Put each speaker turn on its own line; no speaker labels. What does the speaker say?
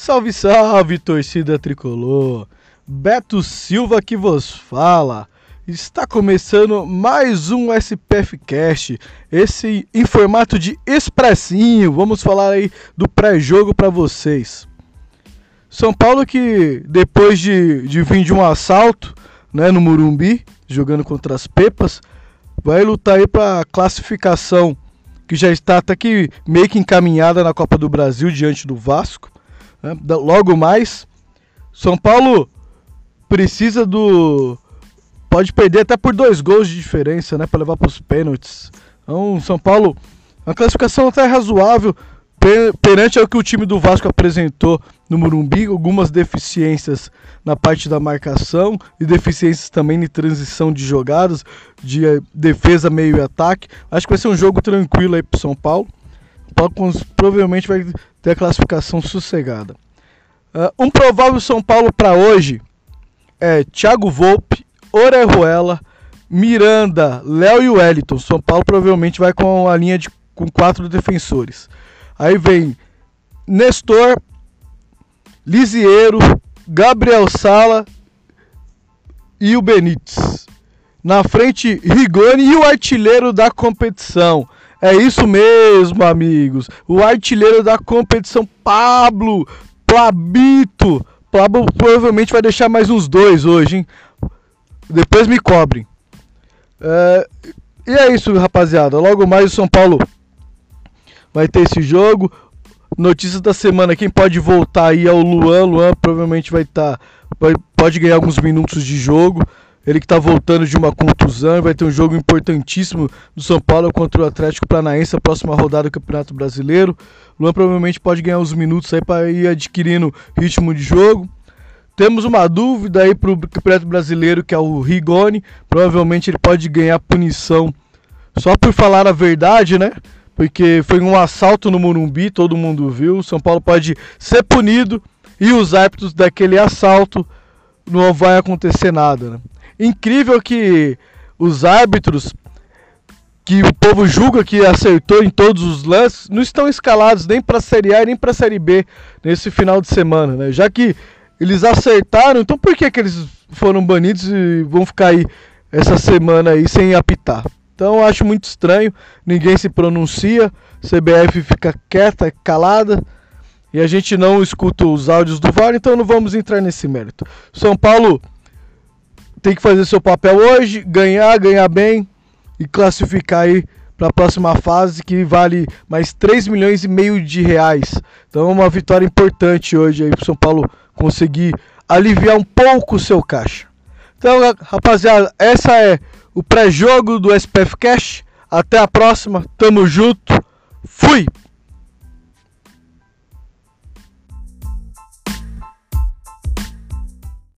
Salve, salve, torcida tricolor! Beto Silva que vos fala. Está começando mais um SPF Cast, esse em formato de expressinho. Vamos falar aí do pré-jogo para vocês. São Paulo que depois de, de vir de um assalto, né, no Murumbi, jogando contra as Pepas, vai lutar aí para classificação que já está até que meio que encaminhada na Copa do Brasil diante do Vasco. Logo mais, São Paulo precisa do. Pode perder até por dois gols de diferença, né? Para levar para os pênaltis. Então, São Paulo, uma classificação até razoável perante ao que o time do Vasco apresentou no Morumbi, algumas deficiências na parte da marcação e deficiências também de transição de jogadas, de eh, defesa, meio e ataque. Acho que vai ser um jogo tranquilo aí para São Paulo. Paulo provavelmente vai ter a classificação sossegada. Uh, um provável São Paulo para hoje é Thiago Volpe, Orejuela, Miranda, Léo e Wellington. São Paulo provavelmente vai com a linha de com quatro defensores. Aí vem Nestor, Lisiero, Gabriel Sala e o Benítez. Na frente, Rigoni e o artilheiro da competição. É isso mesmo, amigos. O artilheiro da competição, Pablo Plabito. Pablo provavelmente vai deixar mais uns dois hoje, hein? Depois me cobrem. É, e é isso, rapaziada. Logo mais o São Paulo vai ter esse jogo. Notícias da semana, quem pode voltar aí é o Luan. Luan provavelmente vai estar. Tá, pode ganhar alguns minutos de jogo. Ele que está voltando de uma contusão, vai ter um jogo importantíssimo do São Paulo contra o Atlético Paranaense, a próxima rodada do Campeonato Brasileiro. Luan provavelmente pode ganhar uns minutos aí para ir adquirindo ritmo de jogo. Temos uma dúvida aí para o Campeonato Brasileiro, que é o Rigoni. Provavelmente ele pode ganhar punição só por falar a verdade, né? Porque foi um assalto no Morumbi, todo mundo viu. O São Paulo pode ser punido e os árbitros daquele assalto não vai acontecer nada, né? Incrível que os árbitros que o povo julga que acertou em todos os lances não estão escalados nem para a Série A nem para a Série B nesse final de semana, né? Já que eles acertaram, então por que, que eles foram banidos e vão ficar aí essa semana aí sem apitar? Então eu acho muito estranho, ninguém se pronuncia, CBF fica quieta, calada e a gente não escuta os áudios do VAR, então não vamos entrar nesse mérito. São Paulo tem que fazer seu papel hoje, ganhar, ganhar bem e classificar aí para a próxima fase que vale mais 3 milhões e meio de reais. Então é uma vitória importante hoje aí para São Paulo conseguir aliviar um pouco o seu caixa. Então, rapaziada, essa é o pré-jogo do SPF Cash. Até a próxima, tamo junto. Fui!